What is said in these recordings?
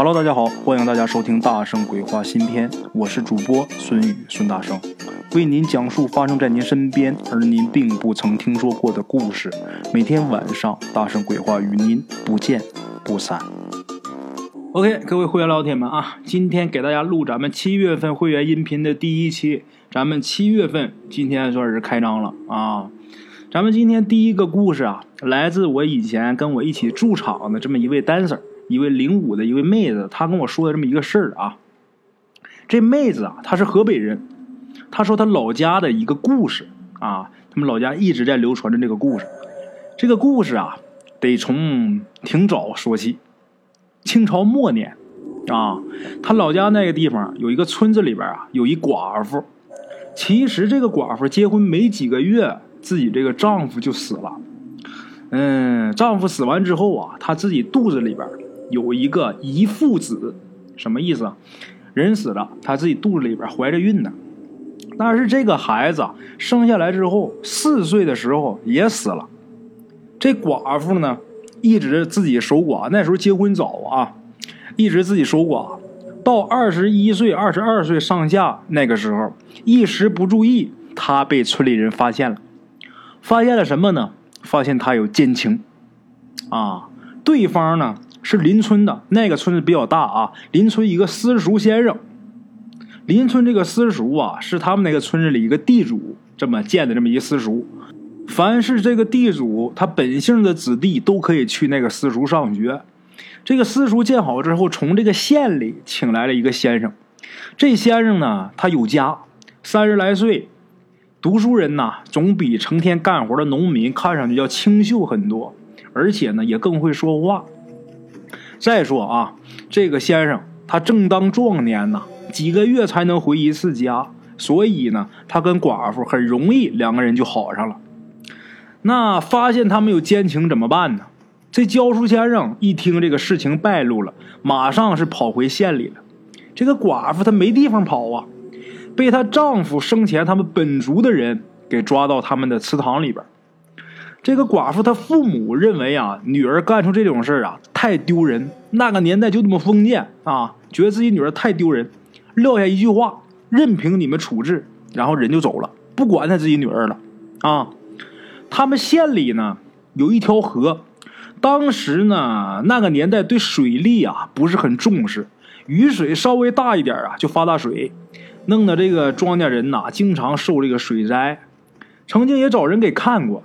Hello，大家好，欢迎大家收听《大圣鬼话》新篇，我是主播孙宇孙大圣，为您讲述发生在您身边而您并不曾听说过的故事。每天晚上，大圣鬼话与您不见不散。OK，各位会员老铁们啊，今天给大家录咱们七月份会员音频的第一期，咱们七月份今天算是开张了啊。咱们今天第一个故事啊，来自我以前跟我一起驻场的这么一位 dancer。一位零五的一位妹子，她跟我说的这么一个事儿啊。这妹子啊，她是河北人，她说她老家的一个故事啊，他们老家一直在流传着这个故事。这个故事啊，得从挺早说起。清朝末年啊，她老家那个地方有一个村子里边啊，有一寡妇。其实这个寡妇结婚没几个月，自己这个丈夫就死了。嗯，丈夫死完之后啊，她自己肚子里边。有一个遗腹子，什么意思啊？人死了，他自己肚子里边怀着孕呢。但是这个孩子生下来之后，四岁的时候也死了。这寡妇呢，一直自己守寡。那时候结婚早啊，一直自己守寡。到二十一岁、二十二岁上下那个时候，一时不注意，她被村里人发现了。发现了什么呢？发现他有奸情啊！对方呢？是邻村的那个村子比较大啊，邻村一个私塾先生，邻村这个私塾啊是他们那个村子里一个地主这么建的这么一个私塾，凡是这个地主他本姓的子弟都可以去那个私塾上学。这个私塾建好之后，从这个县里请来了一个先生，这先生呢他有家，三十来岁，读书人呐总比成天干活的农民看上去要清秀很多，而且呢也更会说话。再说啊，这个先生他正当壮年呐，几个月才能回一次家，所以呢，他跟寡妇很容易两个人就好上了。那发现他们有奸情怎么办呢？这教书先生一听这个事情败露了，马上是跑回县里了。这个寡妇她没地方跑啊，被她丈夫生前他们本族的人给抓到他们的祠堂里边。这个寡妇她父母认为啊，女儿干出这种事啊太丢人。那个年代就这么封建啊，觉得自己女儿太丢人，撂下一句话，任凭你们处置，然后人就走了，不管他自己女儿了啊。他们县里呢有一条河，当时呢那个年代对水利啊不是很重视，雨水稍微大一点啊就发大水，弄得这个庄稼人呐经常受这个水灾。曾经也找人给看过。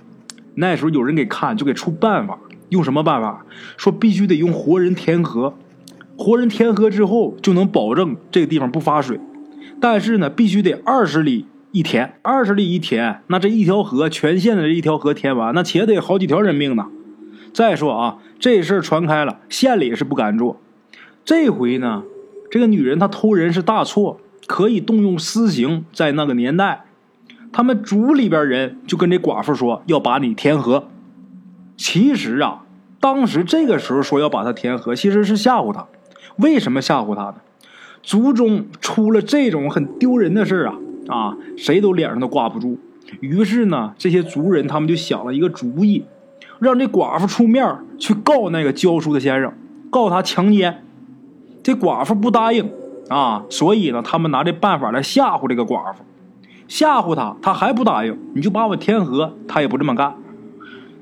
那时候有人给看，就给出办法，用什么办法？说必须得用活人填河，活人填河之后就能保证这个地方不发水。但是呢，必须得二十里一填，二十里一填，那这一条河全县的这一条河填完，那且得好几条人命呢。再说啊，这事儿传开了，县里是不敢做。这回呢，这个女人她偷人是大错，可以动用私刑，在那个年代。他们族里边人就跟这寡妇说要把你填河。其实啊，当时这个时候说要把他填河，其实是吓唬他。为什么吓唬他呢？族中出了这种很丢人的事啊啊，谁都脸上都挂不住。于是呢，这些族人他们就想了一个主意，让这寡妇出面去告那个教书的先生，告他强奸。这寡妇不答应啊，所以呢，他们拿这办法来吓唬这个寡妇。吓唬他，他还不答应，你就把我天河，他也不这么干。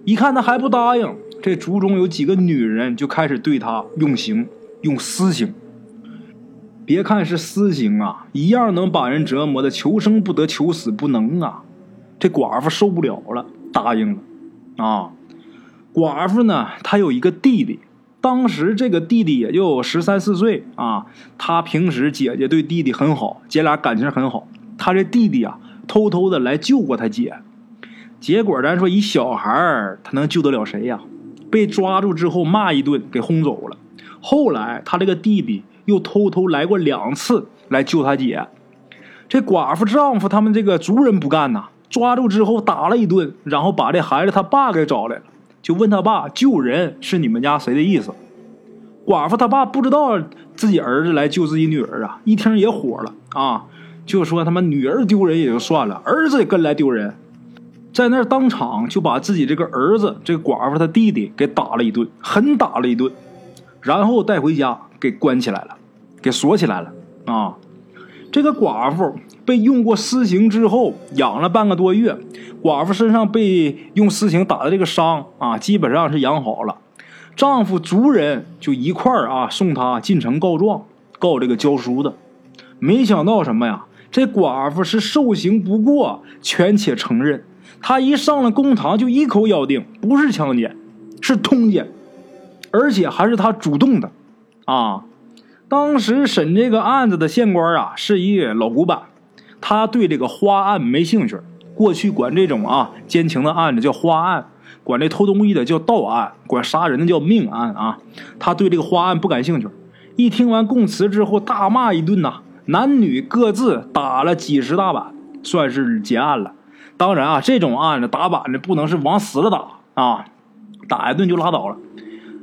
一看他还不答应，这族中有几个女人就开始对他用刑，用私刑。别看是私刑啊，一样能把人折磨的求生不得，求死不能啊。这寡妇受不了了，答应了。啊，寡妇呢，她有一个弟弟，当时这个弟弟也就十三四岁啊。他平时姐姐对弟弟很好，姐俩感情很好。他这弟弟啊，偷偷的来救过他姐，结果咱说一小孩儿，他能救得了谁呀？被抓住之后骂一顿，给轰走了。后来他这个弟弟又偷偷来过两次来救他姐，这寡妇丈夫他们这个族人不干呐，抓住之后打了一顿，然后把这孩子他爸给找来了，就问他爸救人是你们家谁的意思？寡妇他爸不知道自己儿子来救自己女儿啊，一听也火了啊。就说他妈女儿丢人也就算了，儿子也跟来丢人，在那当场就把自己这个儿子这个寡妇他弟弟给打了一顿，狠打了一顿。然后带回家给关起来了，给锁起来了啊。这个寡妇被用过私刑之后，养了半个多月，寡妇身上被用私刑打的这个伤啊，基本上是养好了。丈夫族人就一块儿啊送她进城告状，告这个教书的。没想到什么呀？这寡妇是受刑不过，权且承认。她一上了公堂，就一口咬定不是强奸，是通奸，而且还是她主动的，啊！当时审这个案子的县官啊，是一老古板，他对这个花案没兴趣。过去管这种啊奸情的案子叫花案，管这偷东西的叫盗案，管杀人的叫命案啊。他对这个花案不感兴趣。一听完供词之后，大骂一顿呐，男女各自打了几十大板，算是结案了。当然啊，这种案子打板子不能是往死了打啊，打一顿就拉倒了。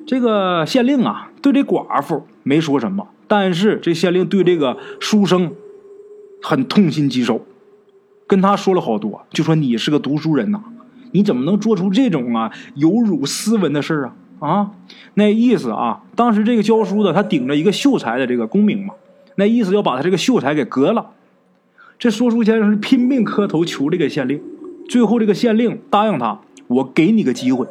这个县令啊，对这寡妇没说什么。但是这县令对这个书生很痛心疾首，跟他说了好多，就说你是个读书人呐，你怎么能做出这种啊有辱斯文的事啊？啊，那意思啊，当时这个教书的他顶着一个秀才的这个功名嘛，那意思要把他这个秀才给革了。这说书先生是拼命磕头求这个县令，最后这个县令答应他，我给你个机会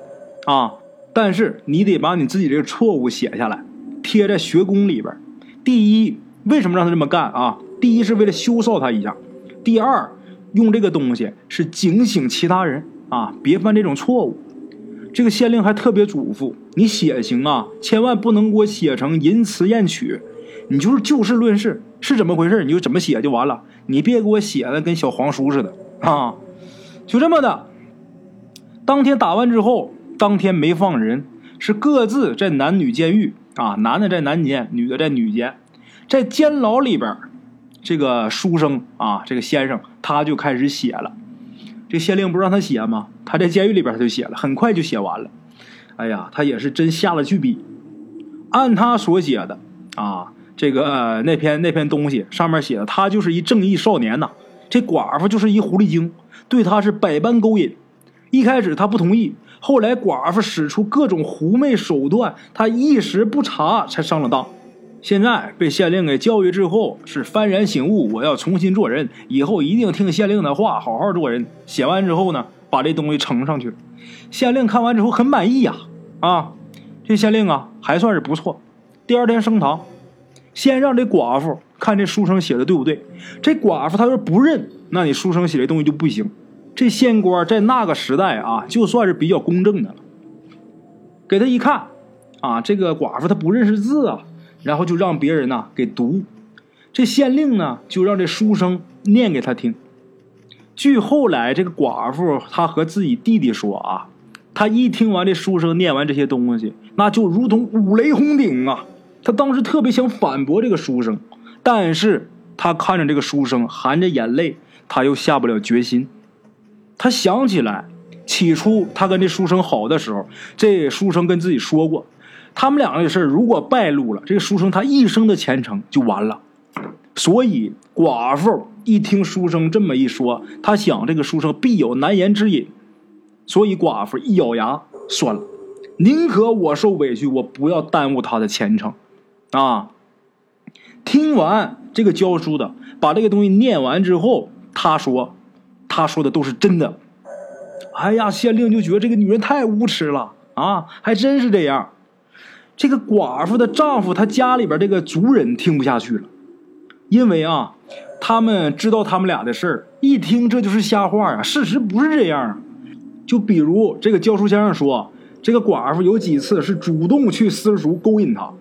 啊，但是你得把你自己这个错误写下来，贴在学宫里边。第一，为什么让他这么干啊？第一是为了羞臊他一下，第二，用这个东西是警醒其他人啊，别犯这种错误。这个县令还特别嘱咐你写行啊，千万不能给我写成淫词艳曲，你就是就事论事，是怎么回事你就怎么写就完了，你别给我写的跟小黄书似的啊。就这么的，当天打完之后，当天没放人，是各自在男女监狱。啊，男的在男监，女的在女监，在监牢里边，这个书生啊，这个先生他就开始写了。这县令不让他写吗？他在监狱里边他就写了，很快就写完了。哎呀，他也是真下了巨笔。按他所写的啊，这个那篇那篇东西上面写的，他就是一正义少年呐。这寡妇就是一狐狸精，对他是百般勾引。一开始他不同意。后来寡妇使出各种狐媚手段，他一时不察，才上了当。现在被县令给教育之后，是幡然醒悟，我要重新做人，以后一定听县令的话，好好做人。写完之后呢，把这东西呈上去。县令看完之后很满意呀，啊，这县令啊还算是不错。第二天升堂，先让这寡妇看这书生写的对不对。这寡妇她要是不认，那你书生写的东西就不行。这县官在那个时代啊，就算是比较公正的了。给他一看，啊，这个寡妇她不认识字啊，然后就让别人呢给读。这县令呢就让这书生念给他听。据后来这个寡妇她和自己弟弟说啊，他一听完这书生念完这些东西，那就如同五雷轰顶啊！他当时特别想反驳这个书生，但是他看着这个书生含着眼泪，他又下不了决心。他想起来，起初他跟这书生好的时候，这书生跟自己说过，他们两个的事如果败露了，这个书生他一生的前程就完了。所以寡妇一听书生这么一说，他想这个书生必有难言之隐，所以寡妇一咬牙，算了，宁可我受委屈，我不要耽误他的前程。啊！听完这个教书的把这个东西念完之后，他说。他说的都是真的。哎呀，县令就觉得这个女人太无耻了啊！还真是这样。这个寡妇的丈夫，他家里边这个族人听不下去了，因为啊，他们知道他们俩的事儿，一听这就是瞎话啊，事实不是这样。就比如这个教书先生说，这个寡妇有几次是主动去私塾勾引他，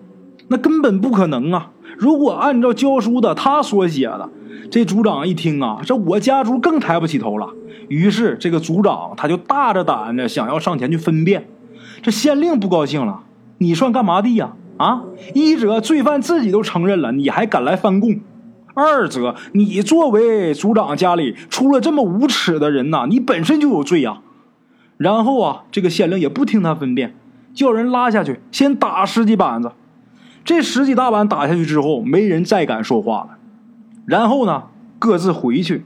那根本不可能啊。如果按照教书的他所写的。这族长一听啊，这我家族更抬不起头了。于是这个族长他就大着胆子想要上前去分辨。这县令不高兴了，你算干嘛的呀？啊，一者罪犯自己都承认了，你还敢来翻供；二者你作为族长家里出了这么无耻的人呐，你本身就有罪呀。然后啊，这个县令也不听他分辨，叫人拉下去先打十几板子。这十几大板打下去之后，没人再敢说话了。然后呢，各自回去。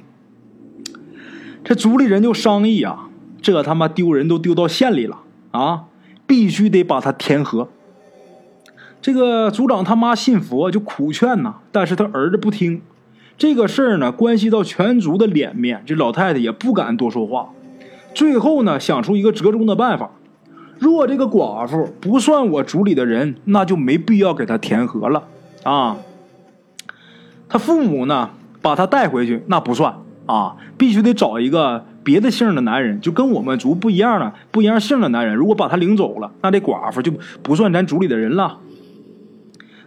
这族里人就商议啊，这他妈丢人都丢到县里了啊，必须得把他填河。这个族长他妈信佛，就苦劝呐，但是他儿子不听。这个事儿呢，关系到全族的脸面，这老太太也不敢多说话。最后呢，想出一个折中的办法：若这个寡妇不算我族里的人，那就没必要给她填河了啊。他父母呢，把他带回去，那不算啊，必须得找一个别的姓的男人，就跟我们族不一样的、不一样姓的男人。如果把他领走了，那这寡妇就不算咱族里的人了。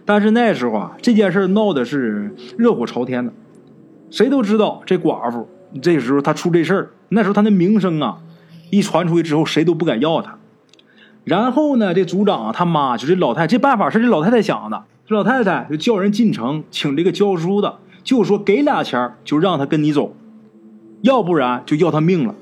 但是那时候啊，这件事闹的是热火朝天的，谁都知道这寡妇。这时候他出这事儿，那时候他那名声啊，一传出去之后，谁都不敢要他。然后呢，这族长他妈就这老太，这办法是这老太太想的。这老太太就叫人进城请这个教书的，就说给俩钱就让他跟你走，要不然就要他命了。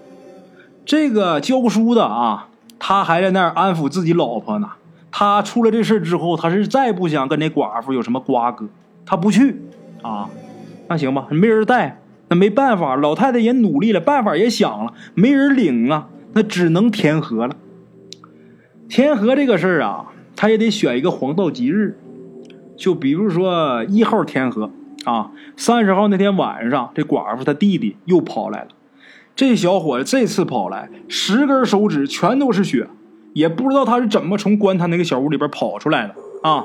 这个教书的啊，他还在那儿安抚自己老婆呢。他出了这事之后，他是再不想跟那寡妇有什么瓜葛，他不去啊。那行吧，没人带，那没办法，老太太也努力了，办法也想了，没人领啊，那只能填河了。填河这个事儿啊，他也得选一个黄道吉日，就比如说一号填河啊，三十号那天晚上，这寡妇她弟弟又跑来了。这小伙子这次跑来，十根手指全都是血。也不知道他是怎么从棺材那个小屋里边跑出来的啊！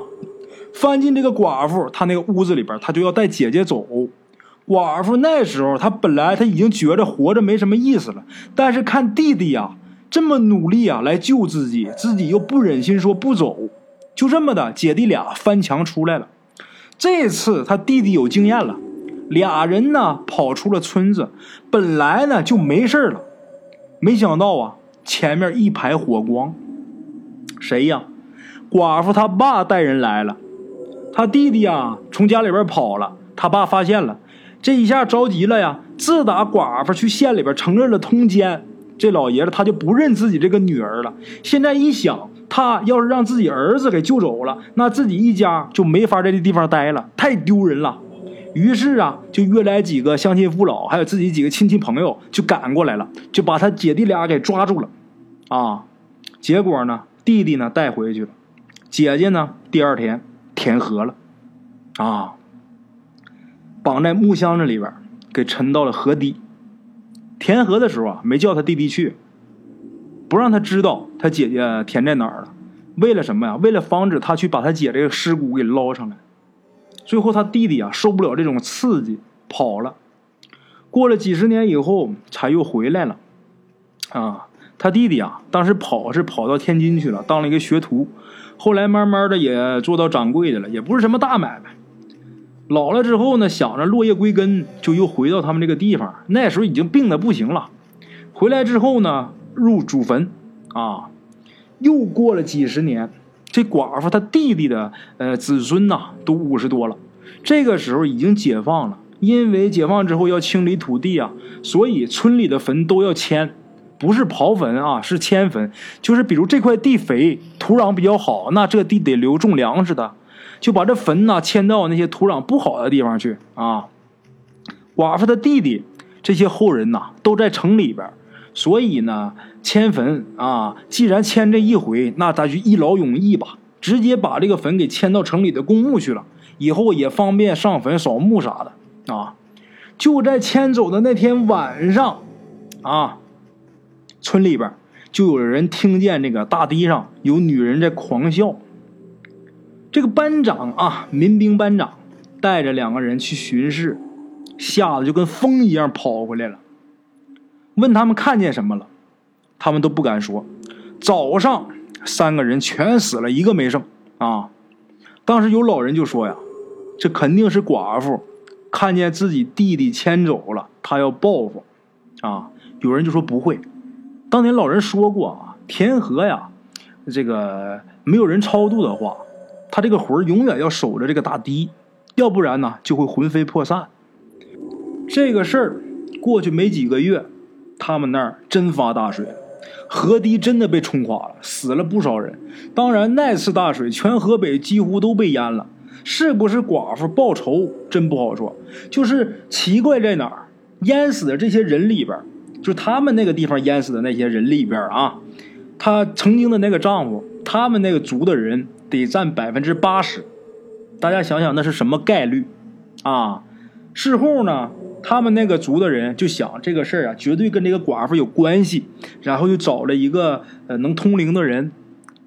翻进这个寡妇他那个屋子里边，他就要带姐姐走。寡妇那时候他本来他已经觉着活着没什么意思了，但是看弟弟呀这么努力啊来救自己，自己又不忍心说不走，就这么的姐弟俩翻墙出来了。这次他弟弟有经验了，俩人呢跑出了村子，本来呢就没事了，没想到啊。前面一排火光，谁呀？寡妇他爸带人来了，他弟弟呀从家里边跑了，他爸发现了，这一下着急了呀。自打寡妇去县里边承认了通奸，这老爷子他就不认自己这个女儿了。现在一想，他要是让自己儿子给救走了，那自己一家就没法在这地方待了，太丢人了。于是啊，就约来几个乡亲父老，还有自己几个亲戚朋友，就赶过来了，就把他姐弟俩给抓住了。啊，结果呢，弟弟呢带回去了，姐姐呢第二天填河了，啊，绑在木箱子里边，给沉到了河底。填河的时候啊，没叫他弟弟去，不让他知道他姐姐填在哪儿了。为了什么呀？为了防止他去把他姐这个尸骨给捞上来。最后，他弟弟啊受不了这种刺激，跑了。过了几十年以后，才又回来了。啊，他弟弟啊，当时跑是跑到天津去了，当了一个学徒。后来慢慢的也做到掌柜的了，也不是什么大买卖。老了之后呢，想着落叶归根，就又回到他们这个地方。那时候已经病的不行了。回来之后呢，入祖坟。啊，又过了几十年。这寡妇她弟弟的呃子孙呐，都五十多了。这个时候已经解放了，因为解放之后要清理土地啊，所以村里的坟都要迁，不是刨坟啊，是迁坟。就是比如这块地肥，土壤比较好，那这地得留种粮食的，就把这坟呐迁到那些土壤不好的地方去啊。寡妇的弟弟这些后人呐，都在城里边。所以呢，迁坟啊，既然迁这一回，那咱就一劳永逸吧，直接把这个坟给迁到城里的公墓去了，以后也方便上坟扫墓啥的啊。就在迁走的那天晚上，啊，村里边就有人听见这个大堤上有女人在狂笑。这个班长啊，民兵班长带着两个人去巡视，吓得就跟风一样跑回来了。问他们看见什么了，他们都不敢说。早上三个人全死了，一个没剩啊！当时有老人就说呀：“这肯定是寡妇看见自己弟弟牵走了，他要报复啊！”有人就说不会。当年老人说过啊，天河呀，这个没有人超度的话，他这个魂永远要守着这个大堤，要不然呢就会魂飞魄散。这个事儿过去没几个月。他们那儿真发大水，河堤真的被冲垮了，死了不少人。当然，那次大水，全河北几乎都被淹了。是不是寡妇报仇，真不好说。就是奇怪在哪儿，淹死的这些人里边，就他们那个地方淹死的那些人里边啊，她曾经的那个丈夫，他们那个族的人得占百分之八十。大家想想，那是什么概率啊？事后呢，他们那个族的人就想这个事儿啊，绝对跟这个寡妇有关系，然后就找了一个呃能通灵的人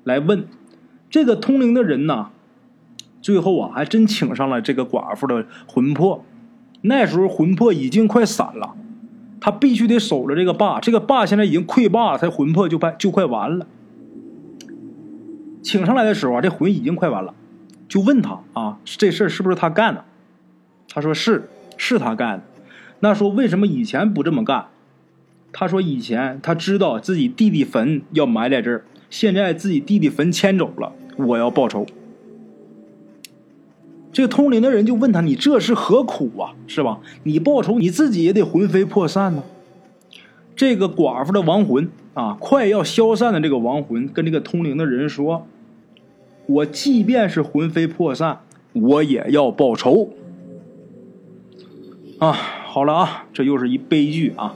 来问。这个通灵的人呢，最后啊，还真请上了这个寡妇的魂魄。那时候魂魄已经快散了，他必须得守着这个坝，这个坝现在已经溃坝了，他魂魄就快就快完了。请上来的时候啊，这魂已经快完了。就问他啊，这事儿是不是他干的？他说是，是他干的。那说为什么以前不这么干？他说以前他知道自己弟弟坟要埋在这儿，现在自己弟弟坟迁走了，我要报仇。这个通灵的人就问他：“你这是何苦啊？是吧？你报仇，你自己也得魂飞魄散呢。”这个寡妇的亡魂啊，快要消散的这个亡魂，跟这个通灵的人说。我即便是魂飞魄散，我也要报仇啊！好了啊，这又是一悲剧啊！